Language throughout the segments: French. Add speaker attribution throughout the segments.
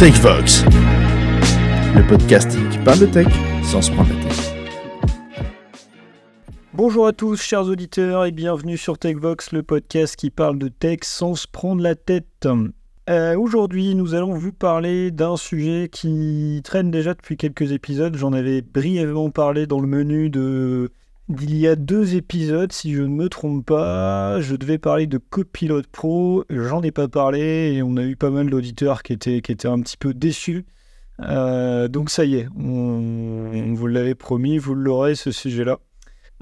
Speaker 1: TechVox, le podcast qui parle de tech sans se prendre la tête.
Speaker 2: Bonjour à tous, chers auditeurs, et bienvenue sur TechVox, le podcast qui parle de tech sans se prendre la tête. Euh, Aujourd'hui, nous allons vous parler d'un sujet qui traîne déjà depuis quelques épisodes. J'en avais brièvement parlé dans le menu de d'il y a deux épisodes, si je ne me trompe pas. Je devais parler de Copilot Pro, j'en ai pas parlé et on a eu pas mal d'auditeurs qui étaient, qui étaient un petit peu déçus. Euh, donc ça y est, on, vous l'avait promis, vous l'aurez ce sujet-là.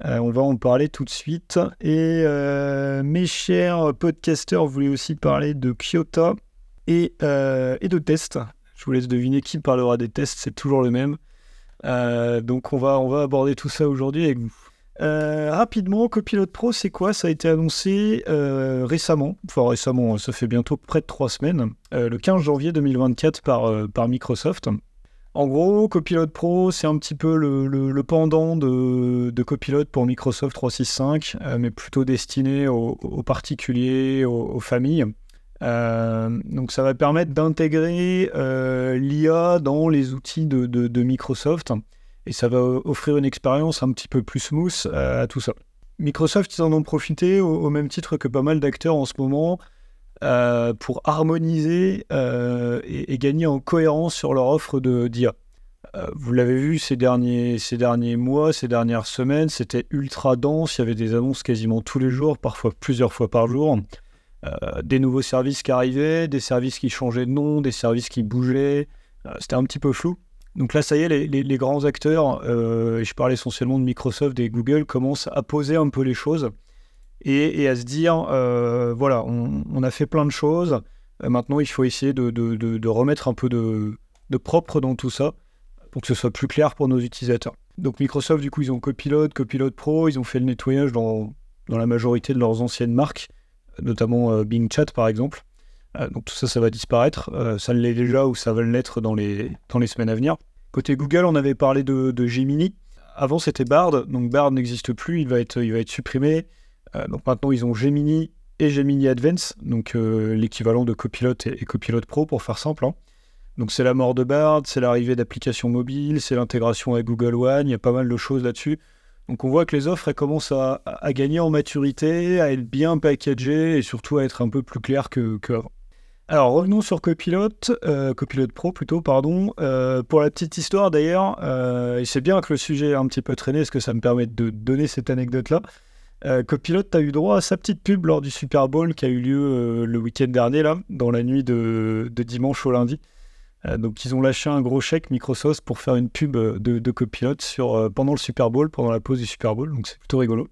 Speaker 2: Euh, on va en parler tout de suite. Et euh, mes chers podcasteurs voulaient aussi parler de Kyoto et, et de tests. Je vous laisse deviner qui parlera des tests, c'est toujours le même. Donc on va, on va aborder tout ça aujourd'hui avec vous. Euh, rapidement, Copilot Pro, c'est quoi? Ça a été annoncé euh, récemment, enfin récemment, ça fait bientôt près de trois semaines, euh, le 15 janvier 2024 par, par Microsoft. En gros, Copilot Pro, c'est un petit peu le, le- pendant de, de Copilot pour Microsoft 365, euh, mais plutôt destiné aux, particuliers, aux, familles. Donc ça va permettre d'intégrer l'IA dans les outils de- de Microsoft et ça va offrir une expérience un petit peu plus smooth euh, à tout ça. Microsoft, ils en ont profité au, même titre que pas mal d'acteurs en ce moment euh, pour harmoniser euh, et, gagner en cohérence sur leur offre de d'IA. Vous l'avez vu ces derniers, ces derniers mois, ces dernières semaines, c'était ultra dense, il y avait des annonces quasiment tous les jours, parfois plusieurs fois par jour. Des nouveaux services qui arrivaient, des services qui changeaient de nom, des services qui bougeaient. C'était un petit peu flou. Donc là, ça y est, les, grands acteurs, euh, je parle essentiellement de Microsoft et Google, commencent à poser un peu les choses et, à se dire, euh, voilà, on, a fait plein de choses, euh, maintenant il faut essayer de, remettre un peu de, propre dans tout ça pour que ce soit plus clair pour nos utilisateurs. Donc Microsoft, du coup, ils ont Copilot, Copilot Pro, ils ont fait le nettoyage dans, dans la majorité de leurs anciennes marques, notamment euh, Bing Chat par exemple. Euh, donc tout ça, ça va disparaître. Euh, ça l'est déjà ou ça va l'être dans les, dans les semaines à venir. Côté Google, on avait parlé de, Gemini. Avant, c'était Bard. Donc Bard n'existe plus, il va être, il va être supprimé. Euh, donc maintenant, ils ont Gemini et Gemini Advance, donc euh, l'équivalent de Copilot et, et Copilot Pro pour faire simple. hein. Donc c'est la mort de Bard, c'est l'arrivée d'applications mobiles, c'est l'intégration avec Google One, il y a pas mal de choses là-dessus. Donc on voit que les offres elles commencent à, gagner en maturité, à être bien packagées et surtout à être un peu plus claires que, que. Alors revenons sur Copilot, euh, Pro plutôt, pardon. Euh, pour la petite histoire d'ailleurs, euh, c'est bien que le sujet ait un petit peu traîné, parce que ça me permet de donner cette anecdote-là. Euh, Copilot a eu droit à sa petite pub lors du Super Bowl qui a eu lieu le week-end dernier, là, dans la nuit de, dimanche au lundi. Donc ils ont lâché un gros chèque Microsoft pour faire une pub de, de Copilot pendant le Super Bowl, pendant la pause du Super Bowl, donc c'est plutôt rigolo.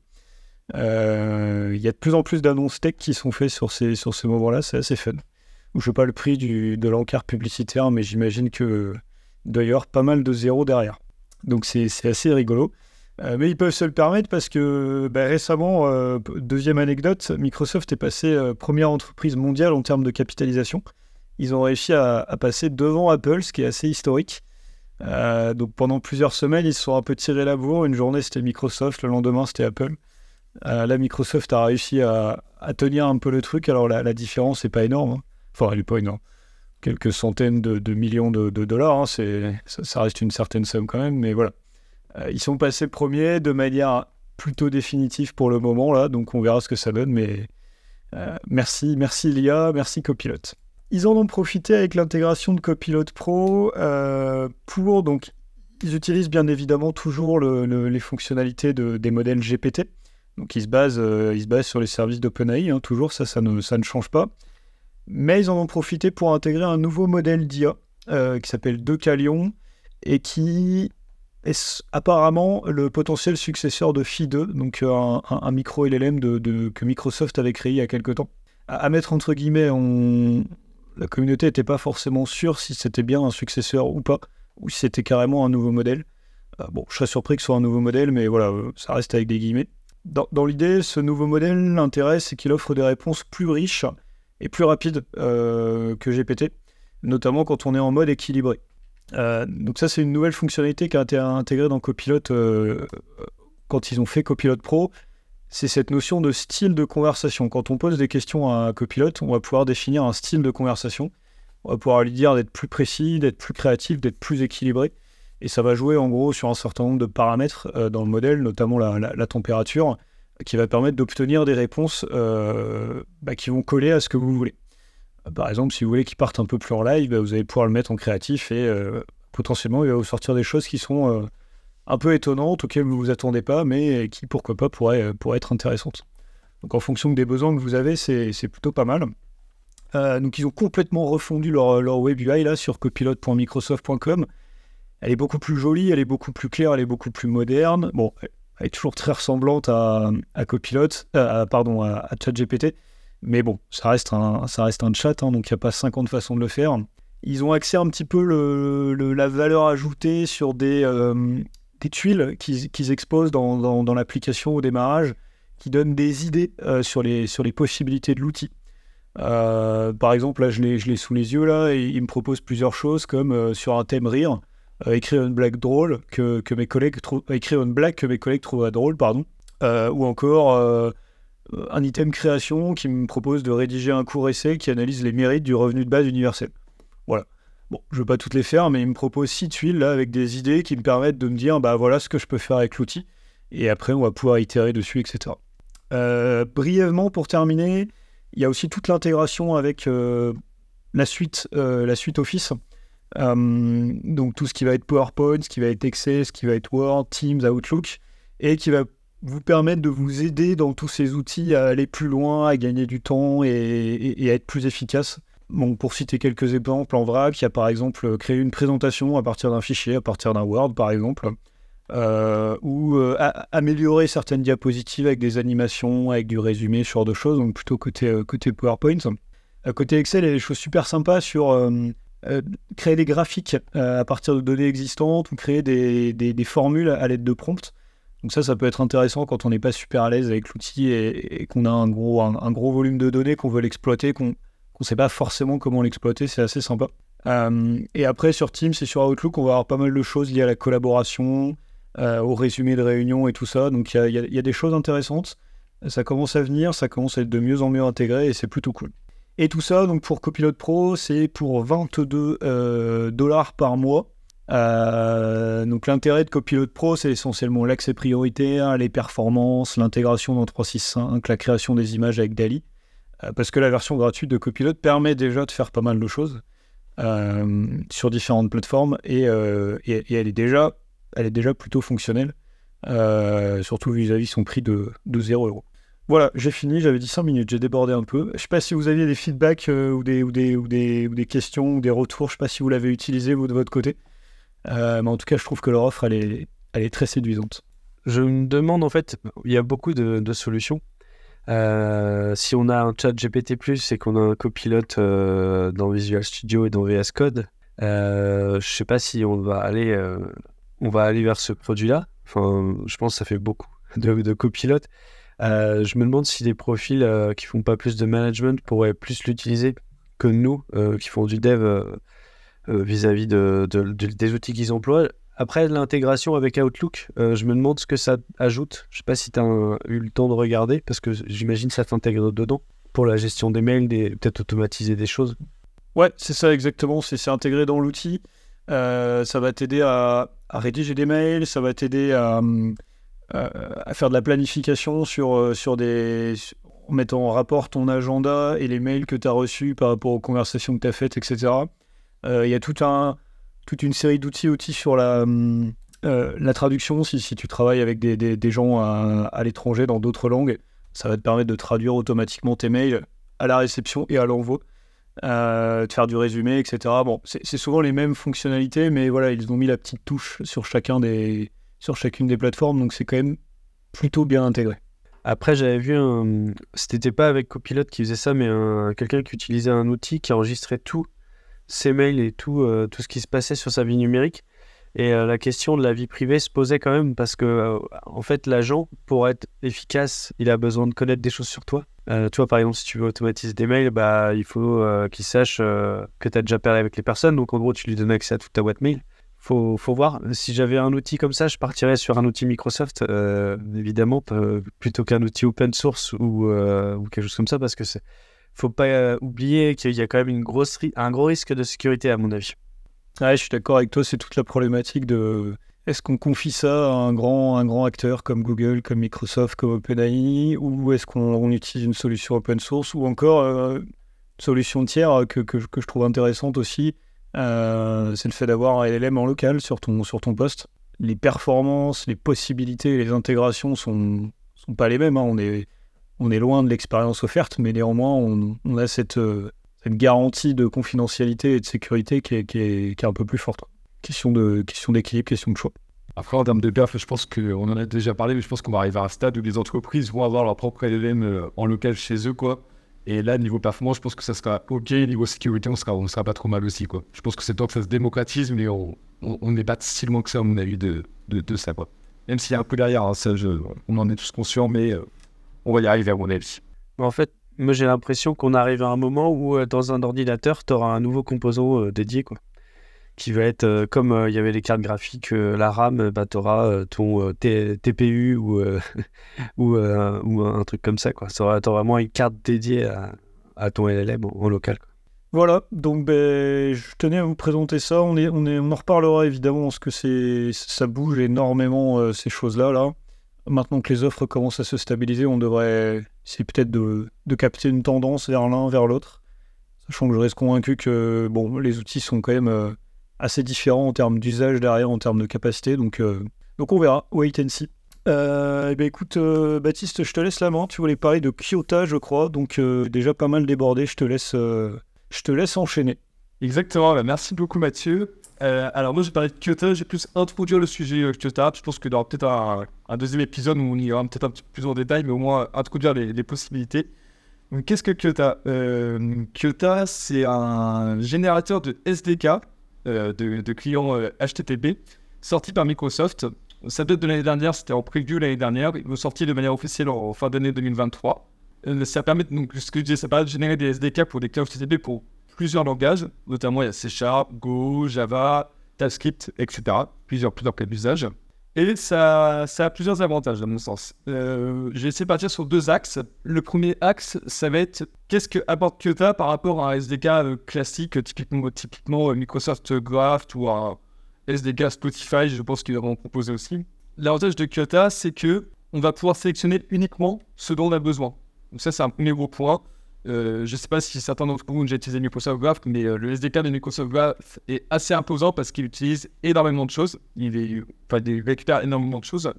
Speaker 2: Il y a de plus en plus d'annonces tech qui sont faites sur ces, sur ces moments-là, c'est assez fun. Je sais pas le prix de l'encart publicitaire, mais j'imagine que d'ailleurs pas mal de zéros derrière. Donc c'est assez rigolo. Euh, mais ils peuvent se le permettre parce que bah, récemment, euh, deuxième anecdote, Microsoft est passé euh, première entreprise mondiale en termes de capitalisation. Ils ont réussi à, passer devant Apple, ce qui est assez historique. Donc pendant plusieurs semaines, ils se sont un peu tirés la bourre. Une journée, c'était Microsoft, le lendemain, c'était Apple. Là, Microsoft a réussi à, tenir un peu le truc. Alors la, la différence n'est pas énorme. hein. Enfin, elle n'est pas énorme. Quelques centaines de, millions de, dollars. hein, c'est, ça, reste une certaine somme quand même. Mais voilà. Euh, ils sont passés premiers de manière plutôt définitive pour le moment. là, Donc on verra ce que ça donne. Mais euh, merci, merci l'IA, merci Copilot. Ils en ont profité avec l'intégration de Copilot Pro euh, pour donc ils utilisent bien évidemment toujours le- le- les fonctionnalités de- des modèles GPT. Donc ils se basent, ils se basent sur les services d'OpenAI, hein, toujours ça, ça ne, ça ne change pas. Mais ils en ont profité pour intégrer un nouveau modèle d'IA euh, qui s'appelle Decalion et qui est apparemment le potentiel successeur de Phi 2, donc euh, un, micro LLM que Microsoft avait créé il y a quelque temps. À, mettre entre guillemets, on, la communauté n'était pas forcément sûre si c'était bien un successeur ou pas, ou si c'était carrément un nouveau modèle. Euh, bon, je serais surpris que ce soit un nouveau modèle, mais voilà, ça reste avec des guillemets. Dans, dans l'idée, ce nouveau modèle, l'intérêt, c'est qu'il offre des réponses plus riches et plus rapides euh, que GPT, notamment quand on est en mode équilibré. Euh, donc ça, c'est une nouvelle fonctionnalité qui a été intégrée dans Copilot euh, quand ils ont fait Copilot Pro. C'est cette notion de style de conversation. Quand on pose des questions à Copilot, on va pouvoir définir un style de conversation on va pouvoir lui dire d'être plus précis, d'être plus créatif, d'être plus équilibré. Et ça va jouer en gros sur un certain nombre de paramètres dans le modèle, notamment la, température, qui va permettre d'obtenir des réponses euh, bah, qui vont coller à ce que vous voulez. Par exemple, si vous voulez qu'il parte un peu plus en live, bah, vous allez pouvoir le mettre en créatif et euh, potentiellement il va vous sortir des choses qui sont un peu étonnantes, auxquelles vous ne vous attendez pas, mais qui pourquoi pas pourraient, pourraient être intéressantes. Donc en fonction des besoins que vous avez, c'est plutôt pas mal. donc ils ont complètement refondu leur, leur web UI là sur copilot.microsoft.com. Elle est beaucoup plus jolie, elle est beaucoup plus claire, elle est beaucoup plus moderne. Bon, est toujours très ressemblante à, à euh, pardon, à, ChatGPT. Mais bon, ça reste un, ça reste un chat, hein, donc il n'y a pas 50 façons de le faire. Ils ont accès un petit peu le, la valeur ajoutée sur des, euh, des tuiles qu'ils exposent dans, dans, l'application au démarrage, qui donnent des idées euh, sur, les, sur les possibilités de l'outil. par exemple, là, je l'ai sous les yeux, là, et il me propose plusieurs choses, comme sur un thème rire, écrire une blague drôle que, mes collègues trouvent, écrire une blague que mes collègues trouvent drôle, pardon, euh, ou encore euh, un item création qui me propose de rédiger un court essai qui analyse les mérites du revenu de base universel. Voilà. Bon, je ne veux pas toutes les faire, mais il me propose six tuiles là avec des idées qui me permettent de me dire, bah voilà ce que je peux faire avec l'outil. Et après, on va pouvoir itérer dessus, etc. brièvement, pour terminer, il y a aussi toute l'intégration avec la suite Office. Euh, donc tout ce qui va être PowerPoint, ce qui va être Excel, ce qui va être Word, Teams, Outlook, et qui va vous permettre de vous aider dans tous ces outils à aller plus loin, à gagner du temps et, à être plus efficace. Bon, pour citer quelques exemples en vrac, il y a par exemple créer une présentation à partir d'un fichier, à partir d'un Word par exemple, euh, ou euh, améliorer certaines diapositives avec des animations, avec du résumé, ce genre de choses, donc plutôt côté, côté PowerPoint. côté Excel, il y a des choses super sympas sur euh, créer des graphiques euh, à partir de données existantes ou créer des, formules à l'aide de prompts. Donc ça, ça peut être intéressant quand on n'est pas super à l'aise avec l'outil et, qu'on a un gros, un, gros volume de données, qu'on veut l'exploiter, qu'on ne sait pas forcément comment l'exploiter, c'est assez sympa. Euh, et après, sur Teams et sur Outlook, on va avoir pas mal de choses liées à la collaboration, au résumé de réunion et tout ça. Donc il y a, des choses intéressantes. Ça commence à venir, ça commence à être de mieux en mieux intégré et c'est plutôt cool. Et tout ça, donc pour Copilot Pro, c'est pour 22 euh, dollars par mois. Euh, donc l'intérêt de Copilot Pro, c'est essentiellement l'accès prioritaire, les performances, l'intégration dans 365, la création des images avec DALI. Euh, parce que la version gratuite de Copilot permet déjà de faire pas mal de choses sur différentes plateformes et, elle, est déjà, elle est déjà plutôt fonctionnelle, surtout vis-à-vis son prix de, de 0 euros. Voilà, j'ai fini, j'avais dit 5 minutes, j'ai débordé un peu. Je sais pas si vous aviez des feedbacks euh, ou, des, ou, des, ou, des, ou, des, questions ou des retours, je sais pas si vous l'avez utilisé vous de votre côté. Euh, mais en tout cas, je trouve que leur offre, elle est, elle est très séduisante.
Speaker 3: Je me demande en fait, il y a beaucoup de, solutions. Euh, si on a un chat GPT, et qu'on a un copilote dans Visual Studio et dans VS Code, je sais pas si on va aller, on va aller vers ce produit-là. Enfin, je pense que ça fait beaucoup de copilotes. Euh, je me demande si des profils euh, qui font pas plus de management pourraient plus l'utiliser que nous, euh, qui font du dev vis-à-vis de, des outils qu'ils emploient. Après l'intégration avec Outlook, je me demande ce que ça ajoute. Je sais pas si tu as eu le temps de regarder, parce que j'imagine ça t'intègre dedans pour la gestion des mails, peut-être automatiser des choses.
Speaker 2: Ouais, c'est ça exactement. C'est intégré dans l'outil. ça va t'aider à, à, rédiger des mails, ça va t'aider à, hum, à faire de la planification sur, euh, sur des, en mettant en rapport ton agenda et les mails que tu as reçus par rapport aux conversations que tu as faites, etc. Euh, il y a tout un, toute une série d'outils outils sur la, euh, la traduction. Si, si, tu travailles avec des, des, gens à, à l'étranger dans d'autres langues, ça va te permettre de traduire automatiquement tes mails à la réception et à l'envoi. de faire du résumé, etc. Bon, c'est souvent les mêmes fonctionnalités, mais voilà, ils ont mis la petite touche sur chacun des, sur chacune des plateformes, donc c'est quand même plutôt bien intégré.
Speaker 3: Après, j'avais vu un. C'était pas avec Copilot qui faisait ça, mais quelqu'un qui utilisait un outil qui enregistrait tous ses mails et tout, euh, tout ce qui se passait sur sa vie numérique. Et euh, la question de la vie privée se posait quand même parce que, euh, en fait, l'agent, pour être efficace, il a besoin de connaître des choses sur toi. toi, par exemple, si tu veux automatiser des mails, bah, il faut qu'il sache que tu as déjà parlé avec les personnes. Donc, en gros, tu lui donnes accès à toute ta boîte mail faut, faut voir. Si j'avais un outil comme ça, je partirais sur un outil Microsoft, euh, évidemment, plutôt qu'un outil open source ou, euh, ou, quelque chose comme ça, parce que c'est faut pas oublier qu'il y a quand même un gros risque de sécurité, à mon avis.
Speaker 2: Ouais, je suis d'accord avec toi, c'est toute la problématique de est-ce qu'on confie ça à un grand, acteur comme Google, comme Microsoft, comme OpenAI, ou est-ce qu'on utilise une solution open source, ou encore euh, une solution tiers que, je trouve intéressante aussi, euh, c'est le fait d'avoir un LLM en local sur ton, sur ton poste. Les performances, les possibilités, les intégrations sont, sont pas les mêmes. Hein. On, est, on est loin de l'expérience offerte, mais néanmoins, on, on a cette, euh, cette garantie de confidentialité et de sécurité qui est, qui est, qui est un peu plus forte. Question de question d'équilibre, question de choix.
Speaker 4: Après, en termes de perf, je pense qu'on en a déjà parlé, mais je pense qu'on va arriver à un stade où les entreprises vont avoir leur propre LLM euh, en local chez eux, quoi. Et là, niveau performance, je pense que ça sera OK. Niveau sécurité, on sera, on sera pas trop mal aussi, quoi. Je pense que c'est temps que ça se démocratise, mais on n'est pas si loin que ça, à mon avis, de, de, ça. Même s'il y a un peu derrière, hein, ça, on en est tous conscients, mais euh, on va y arriver, à mon avis.
Speaker 3: En fait, moi, j'ai l'impression qu'on arrive à un moment où, euh, dans un ordinateur, tu auras un nouveau composant dédié, quoi qui va être euh, comme euh, il y avait les cartes graphiques, euh, la RAM, bah, tu auras ton TPU ou, ou, un truc comme ça. Tu auras, vraiment une carte dédiée à, ton LLM en, local.
Speaker 2: Voilà, donc ben, je tenais à vous présenter ça. On, en reparlera évidemment parce que ça bouge énormément ces choses-là. Là. Maintenant que les offres commencent à se stabiliser, on devrait essayer peut-être de, de capter une tendance vers l'un, vers l'autre. Sachant que je reste convaincu que bon, les outils sont quand même assez différent en termes d'usage derrière, en termes de capacité. Donc, euh, donc on verra. Wait and see. Euh, eh ben écoute, euh, Baptiste, je te laisse la main. Tu voulais parler de Kyoto, je crois. Donc déjà pas mal débordé. Je te laisse, je te laisse enchaîner.
Speaker 4: Exactement. Bah, merci beaucoup, Mathieu. alors moi, j'ai parlé de Kyoto. J'ai plus introduire le sujet Kyoto. Je pense qu'il y aura peut-être un, deuxième épisode où on ira peut-être un petit peu plus en détail, mais au moins introduire les, les possibilités. Qu'est-ce que Kyoto? Kyoto, c'est un générateur de SDK euh, de, clients HTTP euh, sorti par Microsoft. Ça date de l'année dernière, c'était en preview l'année dernière. Il est sorti de manière officielle en, fin d'année 2023. Euh, ça permet, donc, ce que je disais, ça permet de générer des SDK pour des clients HTTP pour plusieurs langages, notamment il y a C Sharp, Go, Java, TypeScript, etc. Plusieurs, plusieurs cas d'usage. Et ça, ça, a plusieurs avantages, à mon sens. Euh, J'ai essayé de partir sur deux axes. Le premier axe, ça va être qu'est-ce que apporte Kyoto par rapport à un SDK euh, classique, typiquement, euh, Microsoft Graph ou un SDK Spotify, je pense qu'ils vont proposer aussi. L'avantage de Kyoto, c'est que on va pouvoir sélectionner uniquement ce dont on a besoin. Donc ça, c'est un premier gros point. Euh, je ne sais pas si certains d'entre vous ont déjà utilisé Microsoft Graph, mais euh, le SDK de Microsoft Graph est assez imposant parce qu'il utilise énormément de choses. Il, récupère énormément de choses.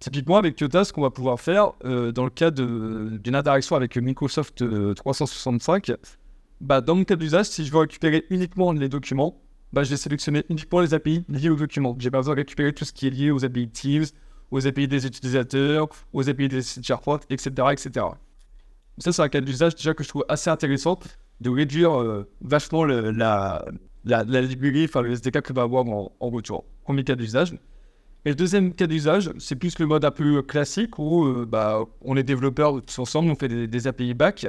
Speaker 4: Typiquement, avec Kyoto, ce qu'on va pouvoir faire euh, dans le cas d'une interaction avec Microsoft 365, bah, dans mon cas d'usage, si je veux récupérer uniquement les documents, bah, je vais sélectionner uniquement les API liés aux documents. J'ai pas besoin de récupérer tout ce qui est lié aux API Teams, aux API des utilisateurs, aux API des SharePoint, etc., etc. Ça, c'est un cas d'usage déjà que je trouve assez intéressant de réduire euh, vachement la, la, librairie, enfin le SDK que va avoir en, en retour. Premier cas d'usage. Et le deuxième cas d'usage, c'est plus le mode un peu classique où euh, bah, on est développeurs tous ensemble, on fait des, API back.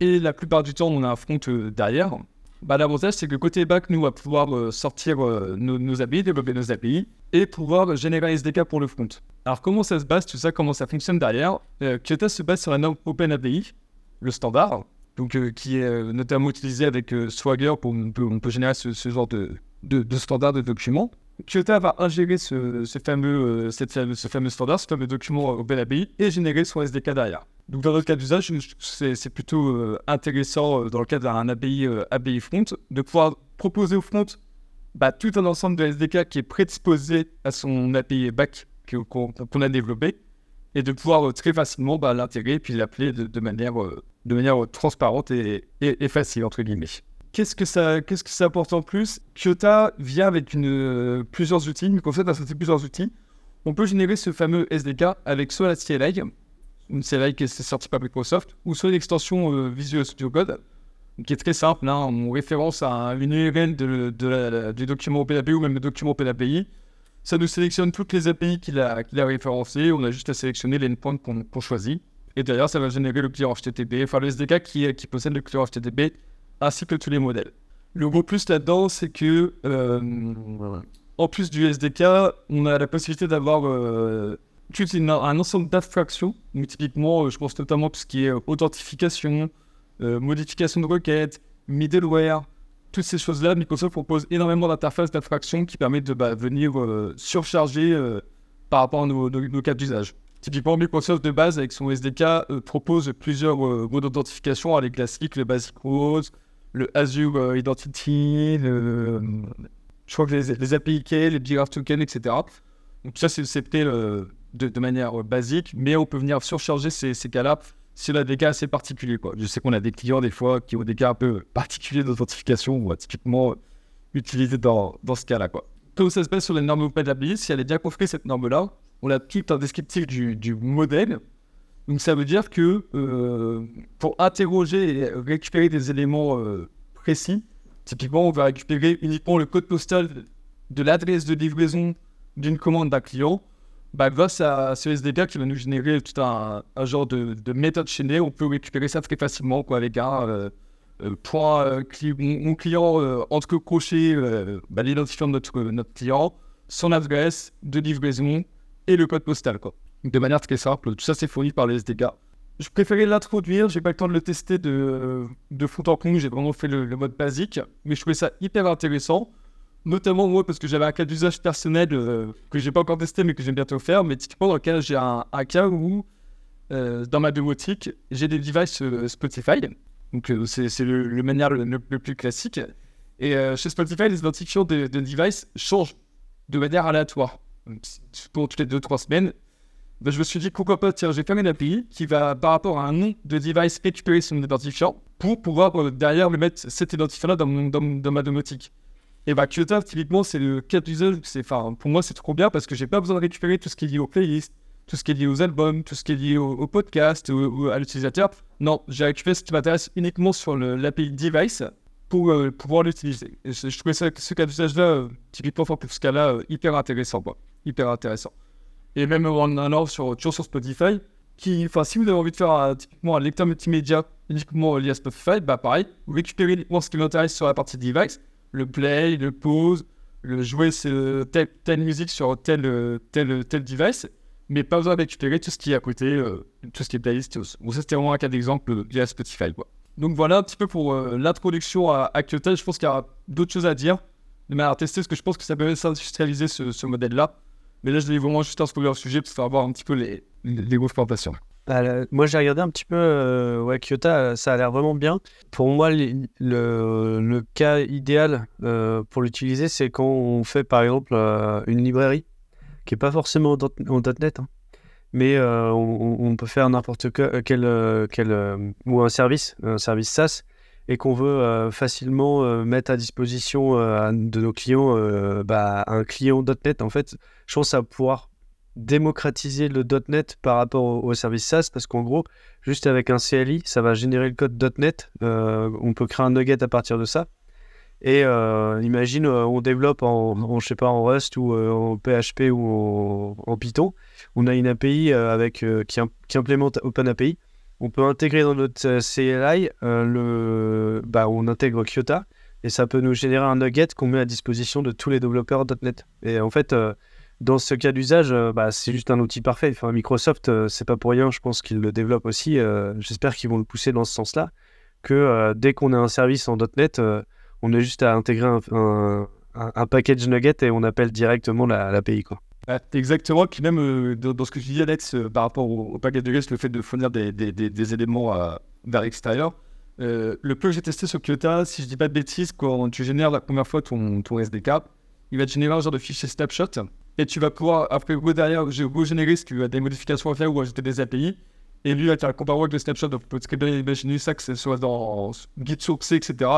Speaker 4: Et la plupart du temps, on a un front euh, derrière. Bah, L'avantage, c'est que côté back, nous, on va pouvoir sortir euh, nos, API, développer nos API et pouvoir générer un SDK pour le front. Alors, comment ça se base, tout ça, comment ça fonctionne derrière euh, se base sur un OpenAPI, le standard, donc, qui est notamment utilisé avec Swagger pour on peut, générer ce, genre de, standard de documents. Kyoto va ingérer ce, fameux, cette, ce fameux standard, ce fameux document OpenAPI et générer son SDK derrière. Donc dans notre cas d'usage, c'est plutôt euh, intéressant euh, dans le cadre d'un API, euh, API front de pouvoir proposer au front bah, tout un ensemble de SDK qui est prédisposé à son API back qu'on a développé et de pouvoir très facilement bah, l'intégrer puis l'appeler de, manière, de manière transparente et, et, facile entre guillemets. Qu'est-ce que ça, que ça apporte en plus? Kyoto vient avec une, plusieurs outils, Microsoft a sorti plusieurs outils. On peut générer ce fameux SDK avec soit la CLI, une série qui est sortie par Microsoft, ou soit une extension euh, Visual Studio Code, qui est très simple. Hein, on référence à une URL du document OpenAPI ou même le document OpenAPI. Ça nous sélectionne toutes les API qu'il a, référencées. On a juste à sélectionner les endpoints qu'on choisit. Et derrière, ça va générer le client HTTP, enfin le SDK qui, possède le client HTTP, ainsi que tous les modèles. Le gros plus là-dedans, c'est que, euh, en plus du SDK, on a la possibilité d'avoir euh, un ensemble d'abstractions. Typiquement, euh, je pense notamment tout ce qui est authentification, modification de requêtes, middleware, toutes ces choses-là, Microsoft propose énormément d'interfaces d'abstraction qui permettent de bah, venir euh, surcharger euh, par rapport à nos, nos- cas d'usage. Typiquement, Microsoft de base, avec son SDK, euh, propose plusieurs modes d'authentification, les classiques, le Basic Rose, le Azure Identity, je crois que les, API key, les BRF tokens, etc. Donc ça, c'est euh, de, de manière basique, mais on peut venir surcharger ces, ces cas-là on a des cas assez particuliers. Quoi. Je sais qu'on a des clients des fois qui ont des cas un peu particuliers d'authentification, typiquement utiliser dans, dans ce cas-là. Quoi. Comme ça se base sur les normes OpenAPI, si elle est bien construite cette norme-là, on applique un descriptif du, du modèle. Donc ça veut dire que euh, pour interroger et récupérer des éléments euh, précis, typiquement on va récupérer uniquement le code postal de l'adresse de livraison d'une commande d'un client, bah, grâce à ce SDK qui va nous générer tout un, genre de, de méthode chaînée, on peut récupérer ça très facilement quoi, avec un euh, euh, point euh, mon client euh, entre euh, bah, l'identifiant de notre, notre client, son adresse de livraison et le code postal. Quoi. De manière très simple, tout ça c'est fourni par le SDK. Je préférais l'introduire, j'ai pas le temps de le tester de, de fond en comble, j'ai vraiment fait le, le mode basique, mais je trouvais ça hyper intéressant. Notamment moi parce que j'avais un cas d'usage personnel euh, que j'ai pas encore testé mais que j'aime bientôt faire. Mais typiquement dans le cas j'ai un, un cas où euh, dans ma domotique j'ai des devices euh, Spotify. Donc euh, c'est le, manière le, plus classique. Et chez Spotify les identifiants de, de devices changent de manière aléatoire. Pour toutes les 2-3 semaines. Ben, je me suis dit pourquoi pas tiens je vais faire une API qui va par rapport à un nom de device récupérer son identifiant pour pouvoir derrière le mettre cet identifiant là dans, mon- dans, dans ma domotique. Et bah Kyoto, typiquement, c'est le cas d'usage. Enfin, pour moi, c'est trop bien parce que j'ai pas besoin de récupérer tout ce qui est lié aux playlists, tout ce qui est lié aux albums, tout ce qui est lié au, au podcast, au- au- à l'utilisateur. Non, j'ai récupéré ce qui m'intéresse uniquement sur l'API device pour euh, pouvoir l'utiliser. Je, trouvais ce cas d'usage-là, euh, typiquement pour ce cas-là, euh, hyper intéressant, quoi. Hyper intéressant. Et même en allant sur, toujours sur Spotify, qui, enfin, si vous avez envie de faire un, typiquement un lecteur multimédia uniquement lié à Spotify, bah pareil, vous récupérez ce qui vous intéresse sur la partie device, le play, le pause, le jouer c'est telle, musique sur tel, euh, tel, tel device, mais pas besoin de récupérer tout ce qui est à côté, euh, tout ce qui est playlist. Bon, ça c'était vraiment un cas d'exemple lié à Spotify. Quoi. Donc voilà un petit peu pour euh, l'introduction à, Kyoto. Je pense qu'il y a d'autres choses à dire de manière à tester, parce que je pense que ça peut s'industrialiser ce, ce modèle-là. Mais là, je vais vraiment juste introduire le sujet pour faire voir un petit peu les, les, grosses.
Speaker 3: Bah, moi, j'ai regardé un petit peu euh, Kyoto, euh, ça a l'air vraiment bien. Pour moi, le, cas idéal euh, pour l'utiliser, c'est quand on fait par exemple euh, une librairie qui n'est pas forcément en, .NET, hein, mais on, peut faire n'importe que- quel, ou un service, un service SaaS, et qu'on veut facilement mettre à disposition de nos clients bah, un client .NET. En fait, je pense à pouvoir démocratiser le .NET par rapport au, au service SaaS parce qu'en gros, juste avec un CLI, ça va générer le code .NET. euh, on peut créer un nugget à partir de ça. Et euh, imagine, euh, on développe en, je sais pas, en Rust ou en PHP ou en, Python. On a une API avec, qui, qui implémente OpenAPI. On peut intégrer dans notre CLI, le, bah, on intègre Kyoto et ça peut nous générer un nugget qu'on met à disposition de tous les développeurs .NET. Et en fait, dans ce cas d'usage, euh, bah, c'est juste un outil parfait. Enfin, Microsoft, euh, c'est pas pour rien, je pense qu'ils le développent aussi. euh, J'espère qu'ils vont le pousser dans ce sens-là. Que dès qu'on a un service en .NET, on a juste à intégrer un, package Nugget et on appelle directement la- l'API. quoi.
Speaker 4: Ouais, exactement. Même dans, ce que je dis, Alex, par rapport au, de guest, le fait de fournir des, des- des- des éléments vers l'extérieur, le peu que j'ai testé sur Kyoto, si je dis pas de bêtises, quand tu génères la première fois ton, ton SDK, il va te générer un genre de fichier snapshot et tu vas pouvoir après re- derrière j'ai regénérer ce qui a des modifications à faire ou ajouter des API. Et lui, tu as comparé avec le snapshot, donc on peut bien imaginer ça que ce soit dans Git sourcé, etc.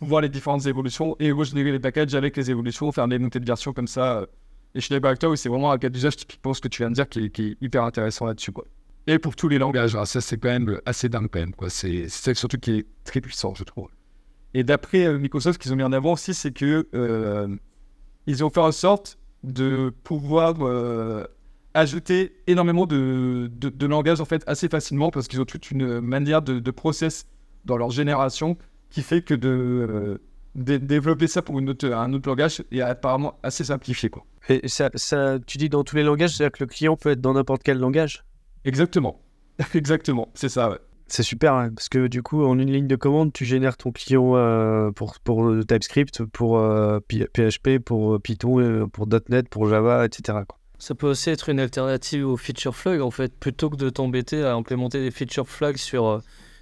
Speaker 4: voir les différentes évolutions et regénérer les packages avec les évolutions, faire des montées de version comme ça. euh, et avec toi, oui, c'est vraiment un cas d'usage typiquement ce que tu viens de dire qui est, hyper intéressant là-dessus. Et pour tous les langages, hein, ça c'est quand même assez dingue quand même. C'est, c'est surtout qui est très puissant, je trouve. Et d'après euh, Microsoft, ce qu'ils ont mis en avant aussi, c'est que euh, ils ont fait en sorte de pouvoir euh, ajouter énormément de, de, de langages en fait assez facilement parce qu'ils ont toute une manière de, de process dans leur génération qui fait que de, euh, développer ça pour une autre, un autre langage est apparemment assez simplifié. Quoi.
Speaker 3: Et ça, ça, tu dis dans tous les langages, c'est-à-dire que le client peut être dans n'importe quel langage?
Speaker 4: Exactement. Exactement, c'est ça. Ouais.
Speaker 3: C'est super, hein, parce que du coup, en une ligne de commande, tu génères ton client euh, pour, pour TypeScript, pour euh, PHP, pour euh, Python, euh, pour .NET, pour Java, etc.
Speaker 5: Ça peut aussi être une alternative au feature flag en fait. Plutôt que de t'embêter à implémenter des feature flags sur euh,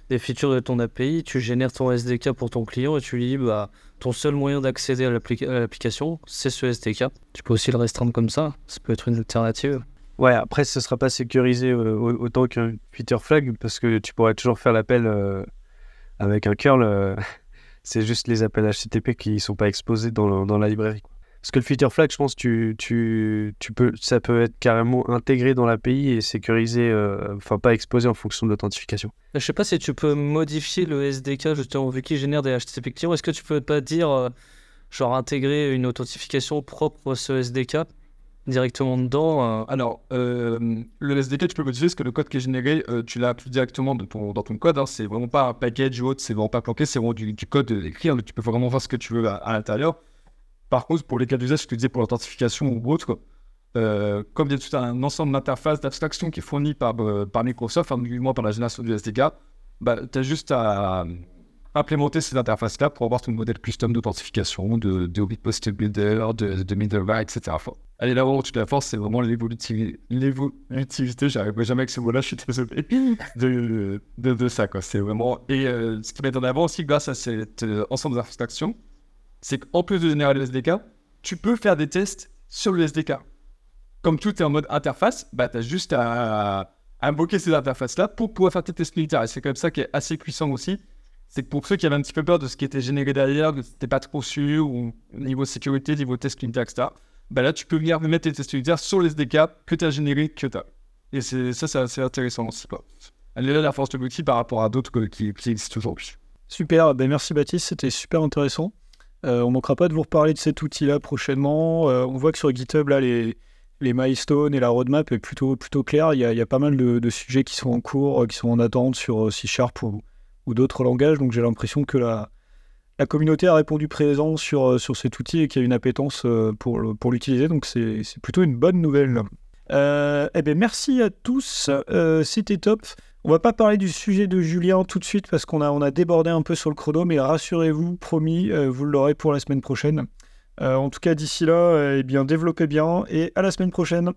Speaker 5: des features de ton API, tu génères ton SDK pour ton client et tu lui dis bah, ton seul moyen d'accéder à l'application, c'est ce SDK. Tu peux aussi le restreindre comme ça. Ça peut être une alternative.
Speaker 3: Ouais, après, ce sera pas sécurisé euh, au- autant qu'un feature flag, parce que tu pourrais toujours faire l'appel euh, avec un curl. euh, c'est juste les appels HTTP qui sont pas exposés dans, la librairie. Parce que le feature flag, je pense, tu, tu, peux, ça peut être carrément intégré dans l'API et sécurisé, enfin pas exposé en fonction de l'authentification.
Speaker 5: Je sais pas si tu peux modifier le SDK justement vu qu'il génère des HTTP clients. Est-ce que tu peux pas dire genre intégrer une authentification propre à ce SDK directement dedans euh,
Speaker 4: Alors, euh, le SDK, tu peux modifier parce que le code qui est généré, euh, tu l'as directement dans ton, code. Hein, c'est vraiment pas un package ou autre, c'est vraiment pas planqué, c'est vraiment du, du code écrit. hein, tu peux vraiment faire ce que tu veux à, l'intérieur. Par contre, pour les cas d'usage, que tu disais pour l'authentification ou autre, comme il y a tout un ensemble d'interfaces, d'abstractions qui est fourni par, par Microsoft, enfin, du moins par la génération du SDK, bah, tu as juste à implémenter ces interfaces-là pour avoir ton modèle custom d'authentification, de, de repository builder, de, de middleware, etc. Allez, là où toute la force, c'est vraiment l'évoluti- l'évolutivité, j'arriverai jamais avec ce mot-là, je suis désolé, de, de, de ça, quoi. C'est vraiment... Et euh, ce qui met en avant aussi, grâce à cet euh, ensemble d'abstractions, c'est qu'en plus de générer le SDK, tu peux faire des tests sur le SDK. Comme tout est en mode interface, bah, tu as juste à, à invoquer ces interfaces-là pour pouvoir faire tes tests militaires. Et c'est comme ça qui est assez puissant aussi. C'est que pour ceux qui avaient un petit peu peur de ce qui était généré derrière, que c'était pas trop sûr, ou niveau sécurité, niveau test militaire, etc., bah là, tu peux venir mettre tes tests unitaires sur les SDK que tu as généré, que tu as. Et ça, c'est assez intéressant aussi. Quoi. Elle est là la force de l'outil par rapport à d'autres que- qui, existent aujourd'hui.
Speaker 2: Super, ben merci Baptiste, c'était super intéressant. Euh, on manquera pas de vous reparler de cet outil-là prochainement. Euh, on voit que sur GitHub, là, les, les milestones et la roadmap est plutôt, plutôt claire. Il y, a, pas mal de, sujets qui sont en cours, euh, qui sont en attente sur euh, C Sharp ou, d'autres langages. Donc j'ai l'impression que la, communauté a répondu présent sur, euh, sur cet outil et qu'il y a une appétence euh, pour, l'utiliser. Donc c'est plutôt une bonne nouvelle. Euh, eh ben merci à tous, c'était top. On va pas parler du sujet de Julien tout de suite parce qu'on a, débordé un peu sur le chrono, mais rassurez-vous, promis, vous l'aurez pour la semaine prochaine. En tout cas, d'ici là, eh bien, développez bien et à la semaine prochaine.